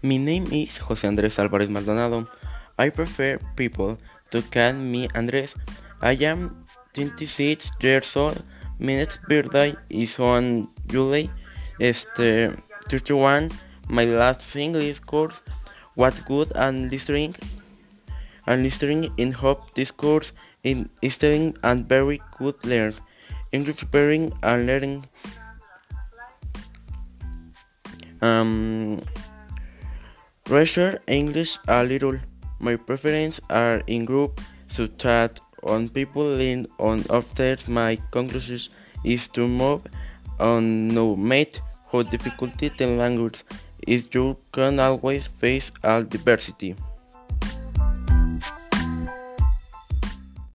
My name is Jose Andres Alvarez Maldonado. I prefer people to call me Andres. I am 26 years old. My next birthday is on July este, 31. My last English course was good and listening and listening in hope this course in studying and very good learn. English preparing and learning um, Research English a little. My preferences are in group, so that on people lean on after my conclusions is to move on no mate how difficulty the language is you can always face all diversity.